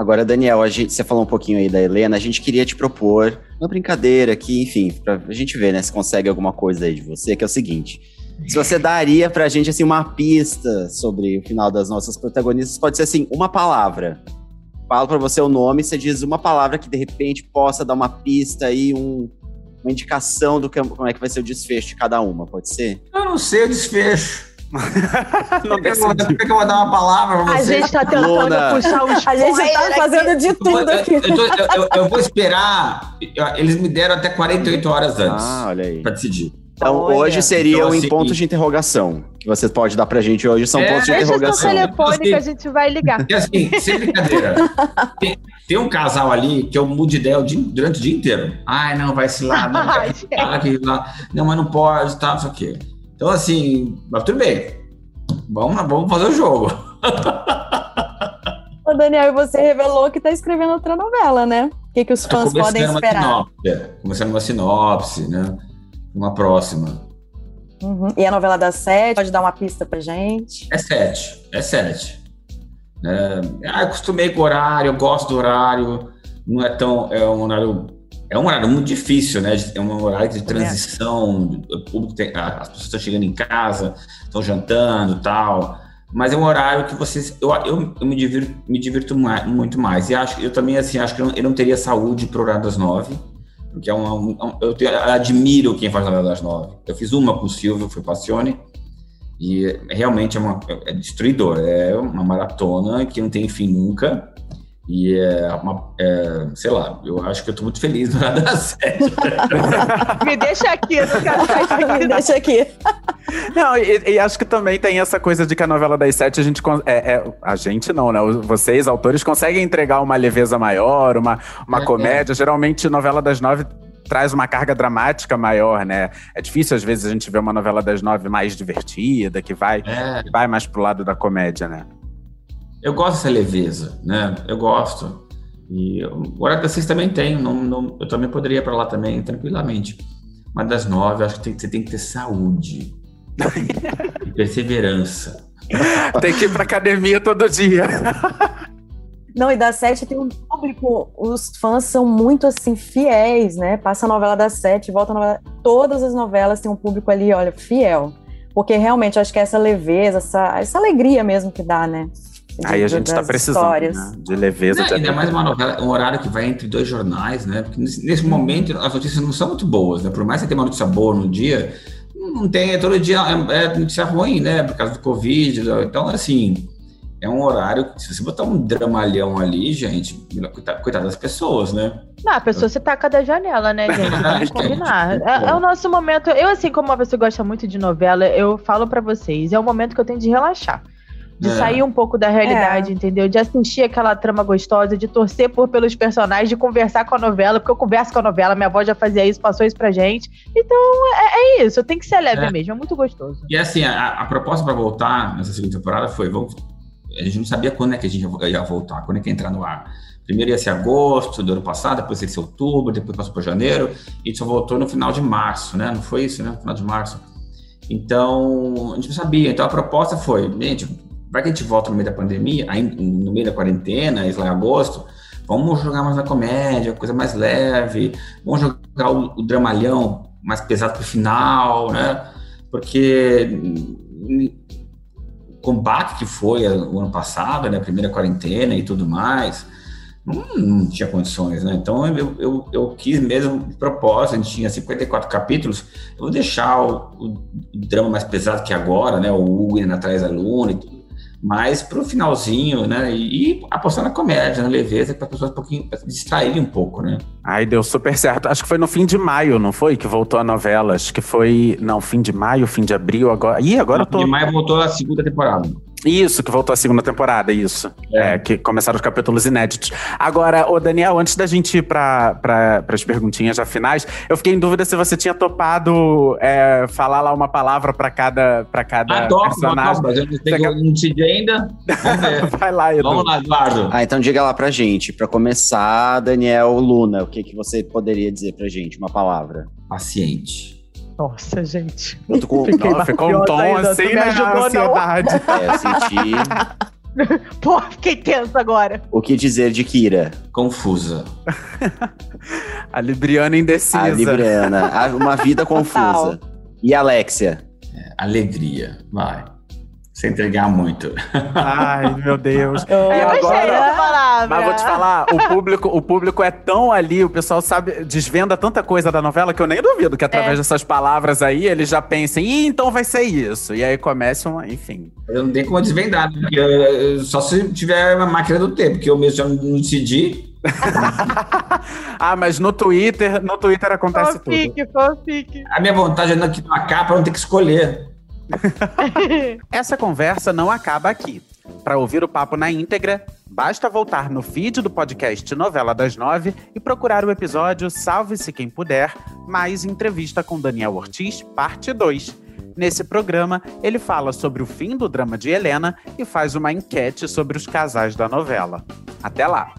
Agora, Daniel, gente, você falou um pouquinho aí da Helena, a gente queria te propor uma brincadeira aqui, enfim, pra a gente ver, né, se consegue alguma coisa aí de você, que é o seguinte. Se você daria pra gente, assim, uma pista sobre o final das nossas protagonistas, pode ser, assim, uma palavra. Falo pra você o nome, você diz uma palavra que, de repente, possa dar uma pista aí, um, uma indicação do que, como é que vai ser o desfecho de cada uma, pode ser? Eu não sei o desfecho. Não Por que, que eu vou- dar uma palavra pra A você? gente tá tentando Luna. puxar os A gente tá fazendo de tudo aqui. eu- eu- eu- eu- eu vou esperar. Eles me deram até 48 horas antes Ah, olha aí. pra decidir. Então, Olha. hoje seriam Então, em assim- pontos de interrogação. Que você pode dar pra gente hoje são É, pontos de Deixa seu interrogação. telefone que a gente vai ligar. E assim, sem brincadeira. tem, tem um casal ali que eu mudo de ideia o dia- durante o dia inteiro. Ai, não, vai se lá, não, vai lá, lá. Não, mas não pode, tá, não sei o quê. Então, assim, mas tudo bem. Vamos, vamos fazer o jogo. Ô, Daniel, você revelou que tá escrevendo outra novela, né? O que, que os fãs Tô podem esperar? sinopse, é, começando uma sinopse, né? Uma próxima. Uhum. E a novela das sete, pode dar uma pista pra gente? É sete, é sete. É, ah, acostumei com o horário, eu gosto do horário. Não é tão. É um horário. É um horário muito difícil, né? É um horário de transição. O público tem, as pessoas estão chegando em casa, estão jantando e tal. Mas é um horário que vocês. Eu, eu, eu me divirto, me divirto mai- muito mais. E acho, eu também, assim, acho que eu não, eu não teria saúde para o horário das nove. Porque é uma, um- eu, tenho- eu admiro quem faz novela das nove. Eu fiz uma com o Silvio, foi Passione. E realmente é, uma, é destruidor. É uma maratona que não tem fim nunca. E é uma. é, sei lá, eu acho que eu tô muito feliz no horário das sete. Me deixa aqui, eu não quero sair Me deixa aqui. Não, e, e acho que também tem essa coisa de que a novela das sete a gente. É, é- a gente não, né? Vocês, autores, conseguem entregar uma leveza maior, uma, uma É, comédia. Geralmente, novela das nove traz uma carga dramática maior, né? É difícil, às vezes, a gente ver uma novela das nove mais divertida, que vai, É, que vai mais pro lado da comédia, né? Eu gosto dessa leveza, né? Eu gosto. E o horário das seis também tem. Não, não- eu também poderia ir pra lá também, tranquilamente. Mas das nove, eu acho que tem- você tem que ter saúde. e perseverança. Tem que ir pra academia todo dia. Não, e da sete tem um público, os fãs são muito assim, fiéis, né? Passa a novela das sete, volta a novela. Todas as novelas têm um público ali, olha, fiel. Porque realmente eu acho que é essa leveza, essa, essa alegria mesmo que dá, né? De- Aí a gente tá das precisando né? de leveza. Não, de ainda mais uma novela, um horário que vai entre dois jornais, né? Porque nesse, nesse momento as notícias não são muito boas, né? Por mais que você tenha uma notícia boa no dia, não tem, é todo dia é, é notícia ruim, né? Por causa do Covid. Então, assim, é um horário se você botar um dramalhão ali, gente, coitado, das pessoas, né? Não, a pessoa se taca da janela, né, gente? Vamos combinar. pô. É, é o nosso momento. Eu, assim, como uma pessoa que gosta muito de novela, eu falo pra vocês, é o momento que eu tenho de relaxar. De É. sair um pouco da realidade, entendeu? De assistir aquela trama gostosa, de torcer por pelos personagens, de conversar com a novela, porque eu converso com a novela, minha avó já fazia isso, passou isso pra gente. Então, é, é isso, tem que ser leve É. mesmo, é muito gostoso. E assim, a, a proposta para voltar nessa segunda temporada foi, vamos, a gente não sabia quando é que a gente ia- ia voltar, quando é que ia entrar no ar. Primeiro ia ser agosto do ano passado, depois ia ser outubro, depois passou para janeiro, e só voltou no final de março, né? Não foi isso, né? No final de março. Então, a gente não sabia. Então a proposta foi, gente, vai que a gente volta no meio da pandemia, no meio da quarentena, isso lá em agosto, vamos jogar mais na comédia, coisa mais leve, vamos jogar o, o dramalhão mais pesado pro final, né? Porque o combate que foi o ano passado, né, a primeira quarentena e tudo mais, não, não tinha condições, né? Então eu, eu, eu quis mesmo, de propósito, a gente tinha 54 capítulos, eu vou deixar o, o drama mais pesado que agora, né? O Hugo indo atrás da Luna e tudo, mas pro finalzinho, né? E, e apostar na comédia, na leveza, para as pessoas um pouquinho distraírem um pouco, né? Aí deu super certo. Acho que foi no fim de maio, não foi? Que voltou a novela. Acho que foi. Não, fim de maio, fim de abril. Agora. Ih, agora eu tô. De maio voltou a segunda temporada. Isso, que voltou a segunda temporada, isso. É. É, que começaram os capítulos inéditos. Agora, ô Daniel, antes da gente ir para pra, as perguntinhas já finais, eu fiquei em dúvida se você tinha topado é, falar lá uma palavra para cada, pra cada Ah, top, personagem. top, mas eu não, tenho, não decidi ainda. Vai lá, Edu. Vamos lá, Eduardo. Ah, então diga lá pra gente, pra começar, Daniel Luna, o que, que você poderia dizer pra gente? Uma palavra. Paciente. Nossa, gente. Eu tô com. Fiquei Não, ficou um tom ainda, tu assim, me né? ajudou, na não. ansiedade. É, eu senti. Pô, fiquei tenso agora. O que dizer de Kira? Confusa. A Libriana indecisa. A Libriana. A- Uma vida confusa. E Alexia? Alegria. Vai. Sem entregar muito. Ai, meu Deus. Eu- E gostei agora-. Mas vou te falar, o público, o público é tão ali, o pessoal sabe, desvenda tanta coisa da novela que eu nem duvido que através dessas palavras aí eles já pensem, Ih, então vai ser isso. E aí começam, enfim. Eu não tenho como desvendar, porque eu- só se tiver uma máquina do tempo, que eu mesmo já não decidi. ah, mas no Twitter, no Twitter acontece tudo. Fanfic, fanfic. A minha vontade é que na capa eu não ter que escolher. Essa conversa não acaba aqui. Para ouvir o papo na íntegra, basta voltar no feed do podcast Novela das Nove e procurar o episódio Salve-se Quem Puder, mais entrevista com Daniel Ortiz, parte 2. Nesse programa, ele fala sobre o fim do drama de Helena e faz uma enquete sobre os casais da novela. Até lá!